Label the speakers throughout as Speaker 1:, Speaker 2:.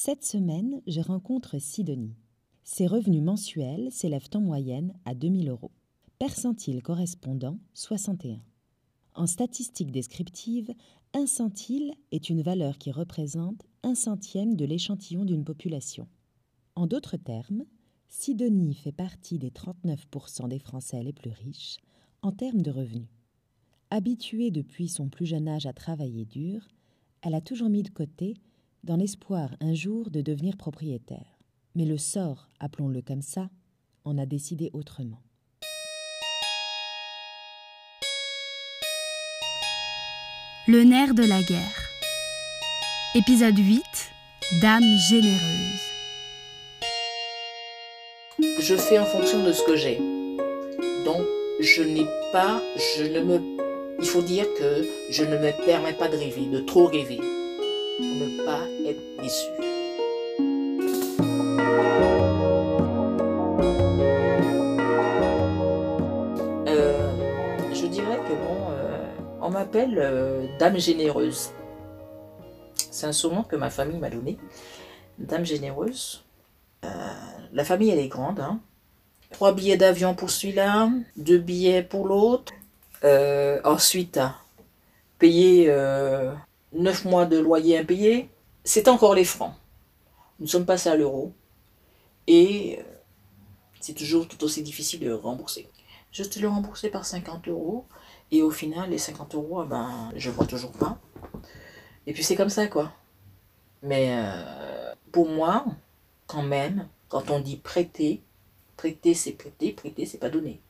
Speaker 1: Cette semaine, je rencontre Sidonie. Ses revenus mensuels s'élèvent en moyenne à 2000 euros. Percentile correspondant 61. En statistique descriptive, un centile est une valeur qui représente un centième de l'échantillon d'une population. En d'autres termes, Sidonie fait partie des 39% des Français les plus riches en termes de revenus. Habituée depuis son plus jeune âge à travailler dur, elle a toujours mis de côté dans l'espoir un jour de devenir propriétaire. Mais le sort, appelons-le comme ça, en a décidé autrement.
Speaker 2: Le nerf de la guerre. Épisode 8. Dame généreuse.
Speaker 3: Je fais en fonction de ce que j'ai. Donc, je n'ai pas, je ne me. Il faut dire que je ne me permets pas de rêver, de trop rêver, pour ne pas être déçu. Euh, je dirais que bon, euh, on m'appelle euh, Dame généreuse. C'est un surnom que ma famille m'a donné. Dame généreuse. La famille, elle est grande. Hein. Trois billets d'avion pour celui-là, deux billets pour l'autre. Ensuite, payer euh, neuf mois de loyer impayé. C'est encore les francs. Nous sommes passés à l'euro. Et euh, c'est toujours tout aussi difficile de rembourser. Je te le rembourser par 50 euros. Et au final, les 50 euros, eh ben, je vois toujours pas. Et puis c'est comme ça, quoi. Mais euh, pour moi, quand même, quand on dit prêter, prêter c'est prêter, prêter c'est pas donner.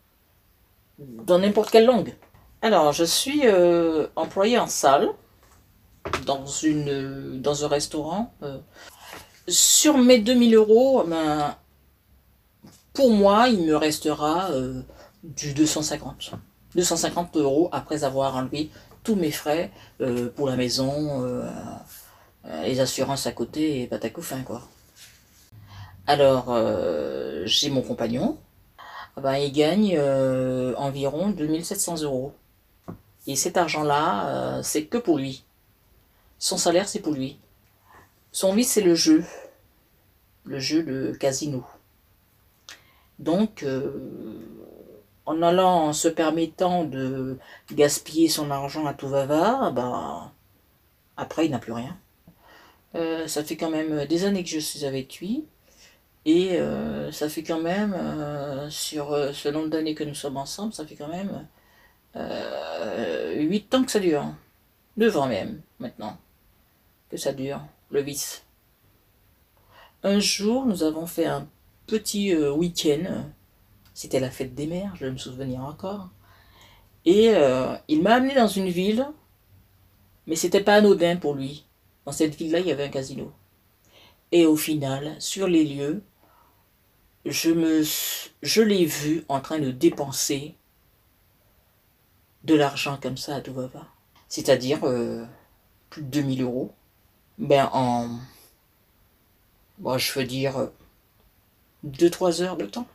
Speaker 3: Dans n'importe quelle langue. Alors, je suis euh, employée en salle, dans, une, dans un restaurant. euh. sur mes 2000 euros, ben, pour moi, il me restera euh, du 250. 250 euros après avoir enlevé tous mes frais euh, pour la maison, les assurances à côté et patacoufin quoi. Alors, j'ai mon compagnon, Ah ben, il gagne environ 2700 euros. Et cet argent-là, c'est que pour lui. Son salaire, c'est pour lui. Son vie, c'est le jeu. Le jeu de casino. Donc, euh, en allant, en se permettant de gaspiller son argent à tout va-va, bah, après, il n'a plus rien. Euh, ça fait quand même des années que je suis avec lui. Et euh, ça fait quand même, sur ce nombre d'années que nous sommes ensemble, ça fait quand même euh, 8 ans que ça dure. 9 ans même, maintenant, que ça dure, le vice. Un jour, nous avons fait un petit euh, week-end. C'était la fête des mères, je vais me souvenir encore. Et euh, il m'a amené dans une ville, mais c'était pas anodin pour lui. Dans cette ville-là, il y avait un casino. Et au final, sur les lieux, je me, je l'ai vu en train de dépenser de l'argent comme ça à tout va-va. C'est-à-dire euh, plus de 2000 euros. Ben en, bon, je veux dire, 2-3 heures de temps.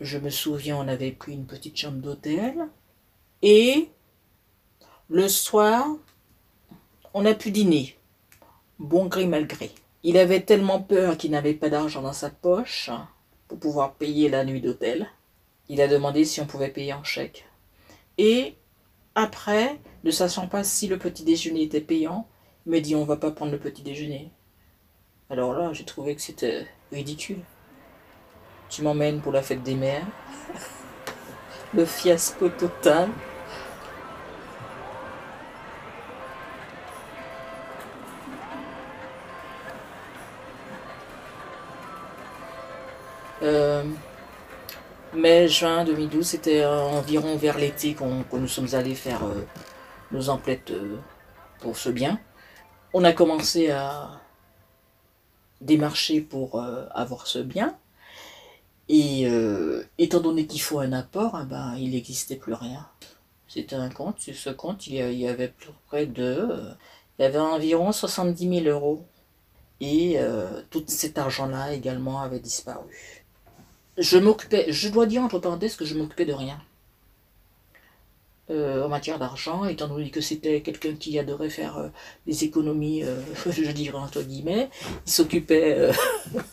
Speaker 3: Je me souviens, on avait pris une petite chambre d'hôtel. Et le soir, on a pu dîner. Bon gré mal gré. Il avait tellement peur qu'il n'avait pas d'argent dans sa poche pour pouvoir payer la nuit d'hôtel. Il a demandé si on pouvait payer en chèque. Et après, ne sachant pas si le petit déjeuner était payant, me dit on va pas prendre le petit déjeuner. Alors là, j'ai trouvé que c'était ridicule. Tu m'emmènes pour la fête des mères. Le fiasco total. Euh, mai, juin 2012, c'était euh, environ vers l'été qu'on- que nous sommes allés faire euh, nos emplettes euh, pour ce bien. On a commencé à démarcher pour euh, avoir ce bien. Et euh, étant donné qu'il faut un apport, eh ben, il n'existait plus rien. C'était un compte, sur ce compte, il y avait plus près de... euh, il y avait environ 70 000 euros. Et tout cet argent-là également avait disparu. Je m'occupais, je dois dire entre parenthèses que je m'occupais de rien. En matière d'argent, étant donné que c'était quelqu'un qui adorait faire des économies, je dirais entre guillemets. Il s'occupait,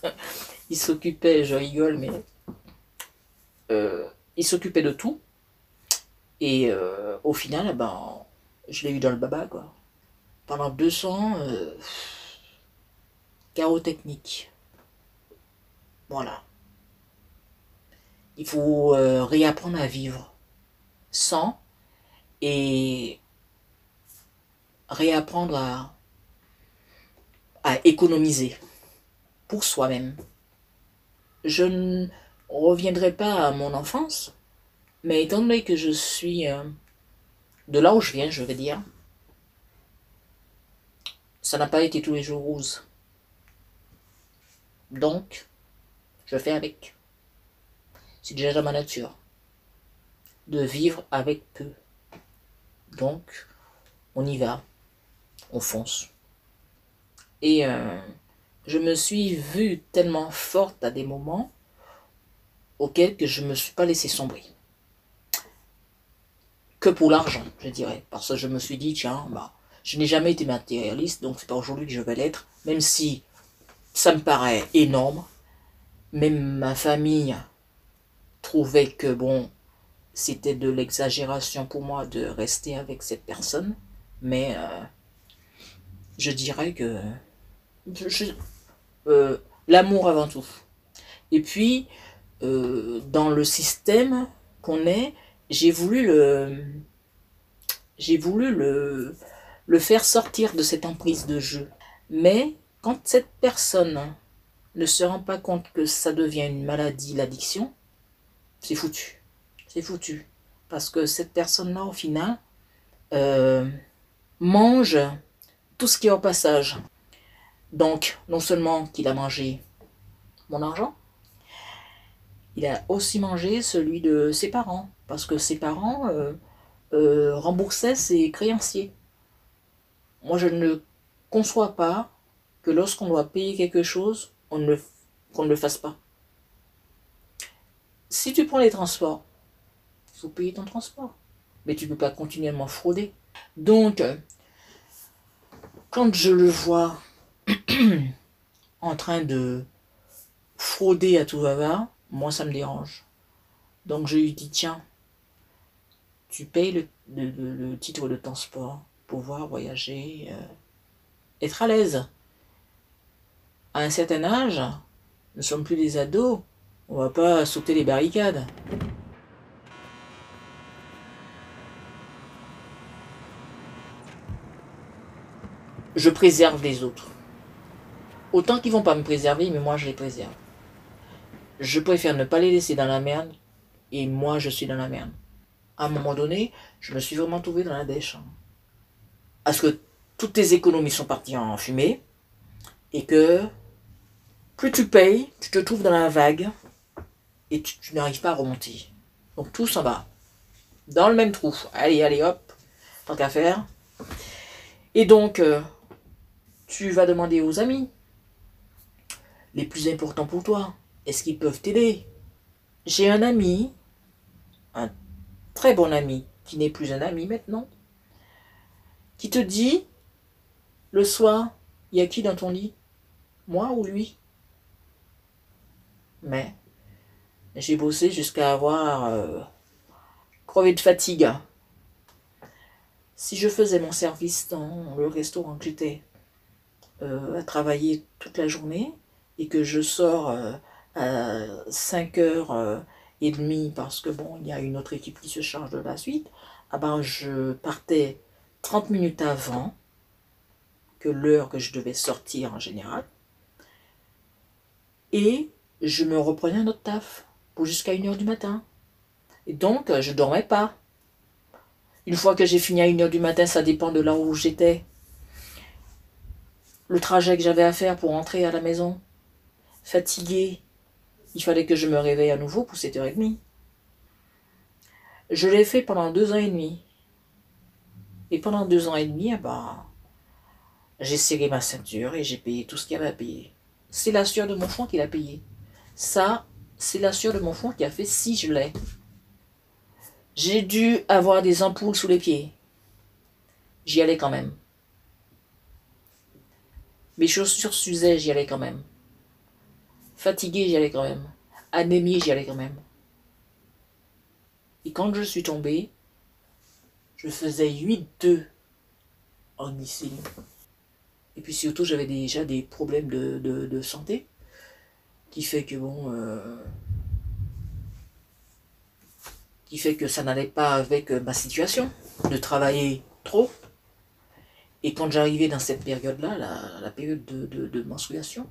Speaker 3: il s'occupait, je rigole, mais il s'occupait de tout. Et au final, ben, je l'ai eu dans le baba, quoi. Pendant 200, chaos technique. Voilà. Il faut euh, réapprendre à vivre sans et réapprendre à, économiser pour soi-même. Je ne reviendrai pas à mon enfance, mais étant donné que je suis euh, de là où je viens, je vais dire, ça n'a pas été tous les jours rose. Donc, je fais avec. C'est déjà dans ma nature. De vivre avec peu. Donc, on y va. On fonce. Et euh, je me suis vue tellement forte à des moments auxquels que je ne me suis pas laissé sombrer. Que pour l'argent, je dirais. Parce que je me suis dit, tiens, bah, je n'ai jamais été matérialiste, donc c'est pas aujourd'hui que je vais l'être, même si ça me paraît énorme. Même ma famille trouvait que, bon, c'était de l'exagération pour moi de rester avec cette personne. Mais euh, je dirais que euh, l'amour avant tout. Et puis, euh, dans le système qu'on est, j'ai voulu le j'ai voulu le, le faire sortir de cette emprise de jeu. Mais quand cette personne ne se rend pas compte que ça devient une maladie, l'addiction, c'est foutu. C'est foutu. Parce que cette personne-là, au final, euh, mange tout ce qui est au passage. Donc, non seulement qu'il a mangé mon argent, il a aussi mangé celui de ses parents. Parce que ses parents euh, euh, remboursaient ses créanciers. Moi, je ne conçois pas que lorsqu'on doit payer quelque chose, on qu'on ne le fasse pas. Si tu prends les transports, il faut payer ton transport. Mais tu ne peux pas continuellement frauder. Donc, quand je le vois en train de frauder à tout va, moi ça me dérange. Donc je lui dis, tiens, tu payes le, titre de transport, pouvoir voyager, euh, être à l'aise à un certain âge, nous ne sommes plus des ados, on va pas sauter les barricades. Je préserve les autres. Autant qu'ils vont pas me préserver, mais moi je les préserve. Je préfère ne pas les laisser dans la merde, et moi je suis dans la merde. À un moment donné, je me suis vraiment trouvé dans la dèche. Parce que toutes tes économies sont parties en fumée, et que plus tu payes, tu te trouves dans la vague et tu, n'arrives pas à remonter. Donc tout s'en va. Dans le même trou. Allez, allez, hop. Tant qu'à faire. Et donc, euh, tu vas demander aux amis les plus importants pour toi. Est-ce qu'ils peuvent t'aider? J'ai un ami, un très bon ami, qui n'est plus un ami maintenant, qui te dit, le soir, il y a qui dans ton lit? Moi ou lui? Mais j'ai bossé jusqu'à avoir euh, crevé de fatigue. Si je faisais mon service dans le restaurant que j'étais euh, à travailler toute la journée et que je sors euh, à 5h et demie parce que bon, il y a une autre équipe qui se charge de la suite, ah ben je partais 30 minutes avant que l'heure que je devais sortir en général. Et je me reprenais un autre taf pour jusqu'à 1h du matin. Et donc, je dormais pas. Une fois que j'ai fini à 1h du matin, ça dépend de là où j'étais. Le trajet que j'avais à faire pour rentrer à la maison. Fatigué. Il fallait que je me réveille à nouveau pour 7h30. Je l'ai fait pendant deux ans et demi. Et pendant deux ans et demi, eh ben, j'ai serré ma ceinture et j'ai payé tout ce qu'il y avait à payer. C'est la sueur de mon front qui l'a payé. Ça, c'est la sueur de mon front qui a fait si je l'ai. J'ai dû avoir des ampoules sous les pieds. J'y allais quand même. Mes chaussures s'usaient, j'y allais quand même. Fatigué, j'y allais quand même. Anémie, j'y allais quand même. Et quand je suis tombée, je faisais 8-2 en glycémie. Et puis surtout, j'avais déjà des problèmes de, santé qui fait que bon. Euh, qui fait que ça n'allait pas avec ma situation de travailler trop. Et quand j'arrivais dans cette période-là, la, période de, menstruation,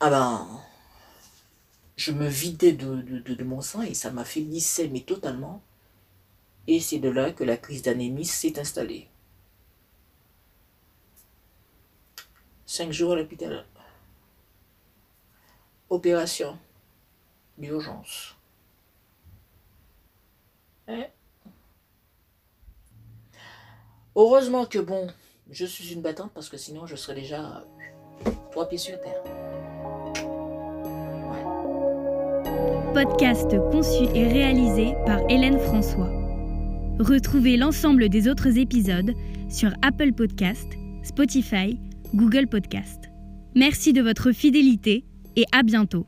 Speaker 3: ah ben, je me vidais de, mon sang et ça m'a fait glisser, mais totalement. Et c'est de là que la crise d'anémie s'est installée. Cinq jours à l'hôpital. Opération d'urgence. Hein? Heureusement que bon, je suis une battante parce que sinon je serais déjà trois pieds sur terre.
Speaker 2: Podcast conçu et réalisé par Hélène François. Retrouvez l'ensemble des autres épisodes sur Apple Podcast, Spotify, Google Podcast. Merci de votre fidélité et à bientôt.